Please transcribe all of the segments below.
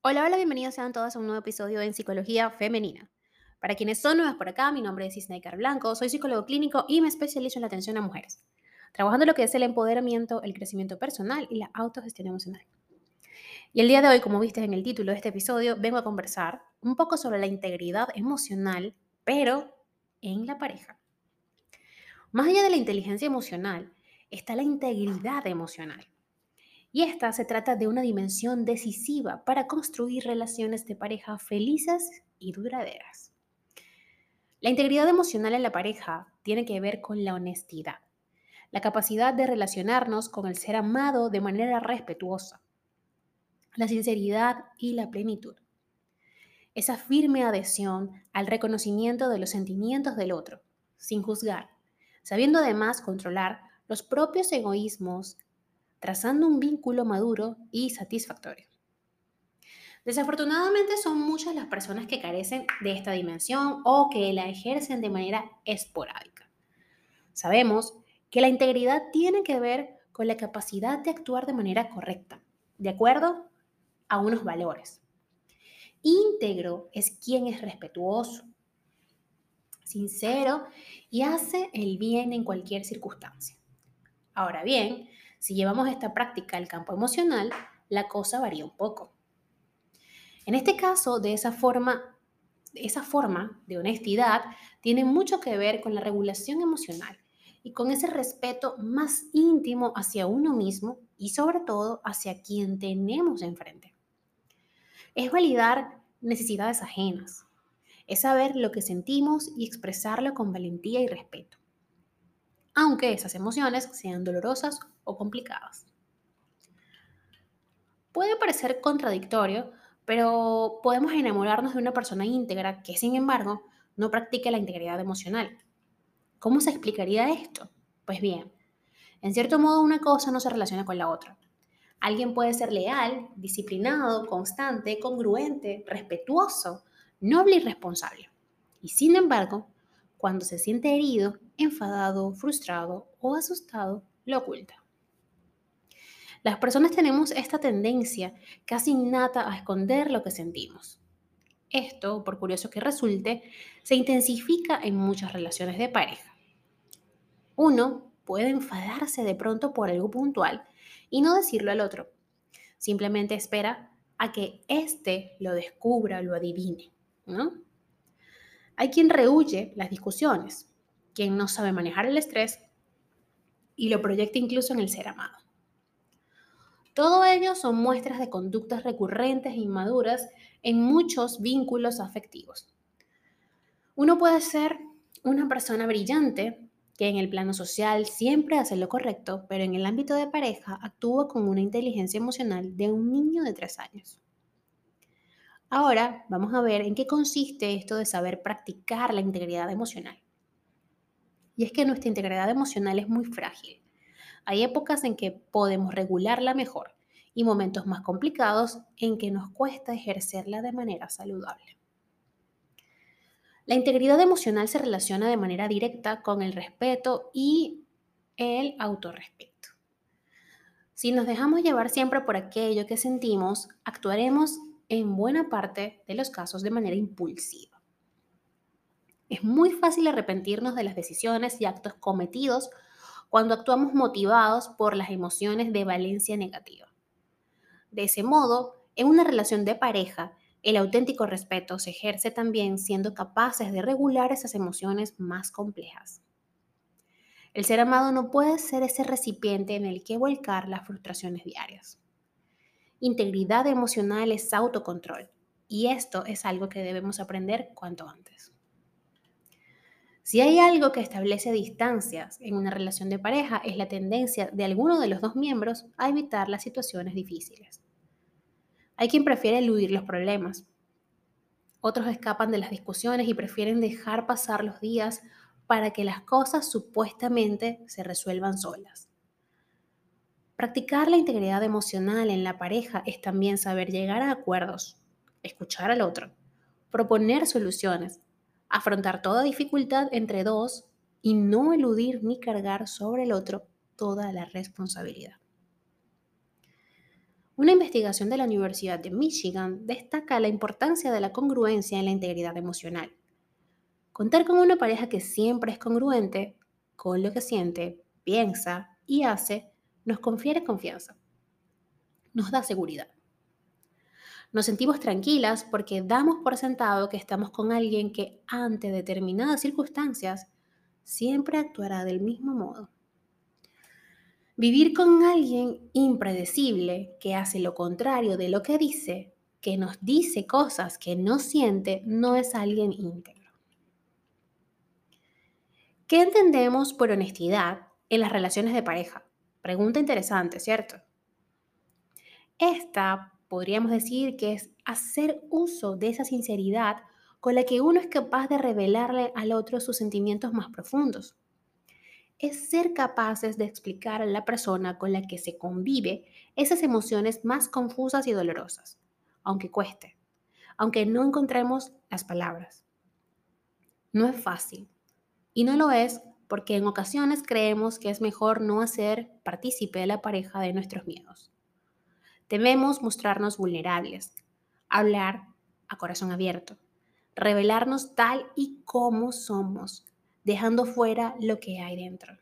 Hola, hola, bienvenidos sean todos a un nuevo episodio en Psicología Femenina. Para quienes son nuevas por acá, mi nombre es Isnaikar Blanco, soy psicólogo clínico y me especializo en la atención a mujeres, trabajando lo que es el empoderamiento, el crecimiento personal y la autogestión emocional. Y el día de hoy, como viste en el título de este episodio, vengo a conversar un poco sobre la integridad emocional, pero en la pareja. Más allá de la inteligencia emocional, está la integridad emocional. Y esta se trata de una dimensión decisiva para construir relaciones de pareja felices y duraderas. La integridad emocional en la pareja tiene que ver con la honestidad, la capacidad de relacionarnos con el ser amado de manera respetuosa, la sinceridad y la plenitud. Esa firme adhesión al reconocimiento de los sentimientos del otro, sin juzgar, sabiendo además controlar los propios egoísmos trazando un vínculo maduro y satisfactorio. Desafortunadamente son muchas las personas que carecen de esta dimensión o que la ejercen de manera esporádica. Sabemos que la integridad tiene que ver con la capacidad de actuar de manera correcta, de acuerdo a unos valores. Íntegro es quien es respetuoso, sincero y hace el bien en cualquier circunstancia. Ahora bien, si llevamos esta práctica al campo emocional, la cosa varía un poco. En este caso, de esa forma, esa forma de honestidad tiene mucho que ver con la regulación emocional y con ese respeto más íntimo hacia uno mismo y sobre todo hacia quien tenemos enfrente. Es validar necesidades ajenas, es saber lo que sentimos y expresarlo con valentía y respeto aunque esas emociones sean dolorosas o complicadas. Puede parecer contradictorio, pero podemos enamorarnos de una persona íntegra que, sin embargo, no practique la integridad emocional. ¿Cómo se explicaría esto? Pues bien, en cierto modo una cosa no se relaciona con la otra. Alguien puede ser leal, disciplinado, constante, congruente, respetuoso, noble y responsable. Y sin embargo, cuando se siente herido, enfadado, frustrado o asustado, lo oculta. Las personas tenemos esta tendencia casi innata a esconder lo que sentimos. Esto, por curioso que resulte, se intensifica en muchas relaciones de pareja. Uno puede enfadarse de pronto por algo puntual y no decirlo al otro. Simplemente espera a que éste lo descubra, lo adivine, ¿no? Hay quien rehuye las discusiones, quien no sabe manejar el estrés y lo proyecta incluso en el ser amado. Todo ello son muestras de conductas recurrentes e inmaduras en muchos vínculos afectivos. Uno puede ser una persona brillante que en el plano social siempre hace lo correcto, pero en el ámbito de pareja actúa con una inteligencia emocional de un niño de tres años. Ahora vamos a ver en qué consiste esto de saber practicar la integridad emocional. Y es que nuestra integridad emocional es muy frágil. Hay épocas en que podemos regularla mejor y momentos más complicados en que nos cuesta ejercerla de manera saludable. La integridad emocional se relaciona de manera directa con el respeto y el autorrespeto. Si nos dejamos llevar siempre por aquello que sentimos, actuaremos en buena parte de los casos de manera impulsiva. Es muy fácil arrepentirnos de las decisiones y actos cometidos cuando actuamos motivados por las emociones de valencia negativa. De ese modo, en una relación de pareja, el auténtico respeto se ejerce también siendo capaces de regular esas emociones más complejas. El ser amado no puede ser ese recipiente en el que volcar las frustraciones diarias. Integridad emocional es autocontrol y esto es algo que debemos aprender cuanto antes. Si hay algo que establece distancias en una relación de pareja es la tendencia de alguno de los dos miembros a evitar las situaciones difíciles. Hay quien prefiere eludir los problemas. Otros escapan de las discusiones y prefieren dejar pasar los días para que las cosas supuestamente se resuelvan solas. Practicar la integridad emocional en la pareja es también saber llegar a acuerdos, escuchar al otro, proponer soluciones, afrontar toda dificultad entre dos y no eludir ni cargar sobre el otro toda la responsabilidad. Una investigación de la Universidad de Michigan destaca la importancia de la congruencia en la integridad emocional. Contar con una pareja que siempre es congruente con lo que siente, piensa y hace nos confiere confianza, nos da seguridad. Nos sentimos tranquilas porque damos por sentado que estamos con alguien que ante determinadas circunstancias siempre actuará del mismo modo. Vivir con alguien impredecible que hace lo contrario de lo que dice, que nos dice cosas que no siente, no es alguien íntegro. ¿Qué entendemos por honestidad en las relaciones de pareja? Pregunta interesante, ¿cierto? Esta podríamos decir que es hacer uso de esa sinceridad con la que uno es capaz de revelarle al otro sus sentimientos más profundos. Es ser capaces de explicar a la persona con la que se convive esas emociones más confusas y dolorosas, aunque cueste, aunque no encontremos las palabras. No es fácil, y no lo es porque en ocasiones creemos que es mejor no hacer partícipe de la pareja de nuestros miedos. Debemos mostrarnos vulnerables, hablar a corazón abierto, revelarnos tal y como somos, dejando fuera lo que hay dentro.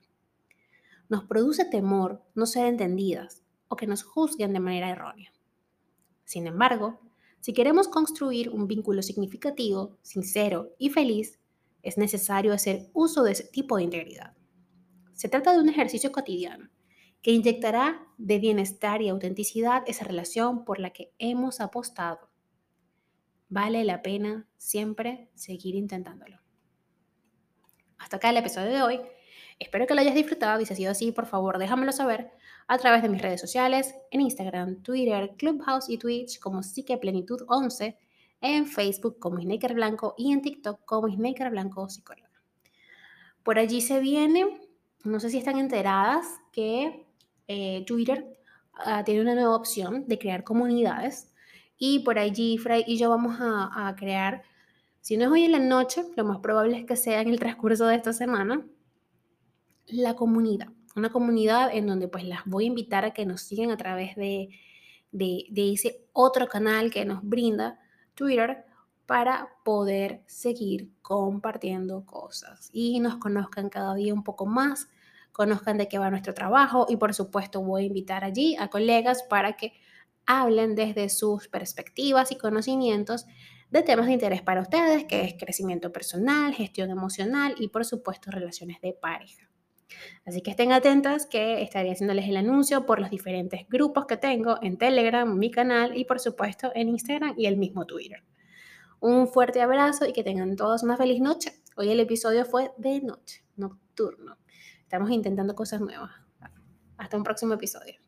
Nos produce temor no ser entendidas o que nos juzguen de manera errónea. Sin embargo, si queremos construir un vínculo significativo, sincero y feliz, es necesario hacer uso de ese tipo de integridad. Se trata de un ejercicio cotidiano que inyectará de bienestar y autenticidad esa relación por la que hemos apostado. Vale la pena siempre seguir intentándolo. Hasta acá el episodio de hoy. Espero que lo hayas disfrutado y si ha sido así, por favor déjamelo saber a través de mis redes sociales, en Instagram, Twitter, Clubhouse y Twitch como Psiqueplenitud11, en Facebook como Snaker Blanco y en TikTok como Snaker Blanco Psicóloga. Por allí se viene, no sé si están enteradas, que eh, Twitter ah, tiene una nueva opción de crear comunidades y por allí Frey y yo vamos a, crear, si no es hoy en la noche, lo más probable es que sea en el transcurso de esta semana, la comunidad. Una comunidad en donde pues las voy a invitar a que nos sigan a través de, de ese otro canal que nos brinda Twitter para poder seguir compartiendo cosas y nos conozcan cada día un poco más conozcan de qué va nuestro trabajo y por supuesto voy a invitar allí a colegas para que hablen desde sus perspectivas y conocimientos de temas de interés para ustedes, que es crecimiento personal, gestión emocional y por supuesto relaciones de pareja. Así que estén atentas que estaré haciéndoles el anuncio por los diferentes grupos que tengo en Telegram, mi canal y por supuesto en Instagram y el mismo Twitter. Un fuerte abrazo y que tengan todos una feliz noche. Hoy el episodio fue de noche, nocturno. Estamos intentando cosas nuevas. Hasta un próximo episodio.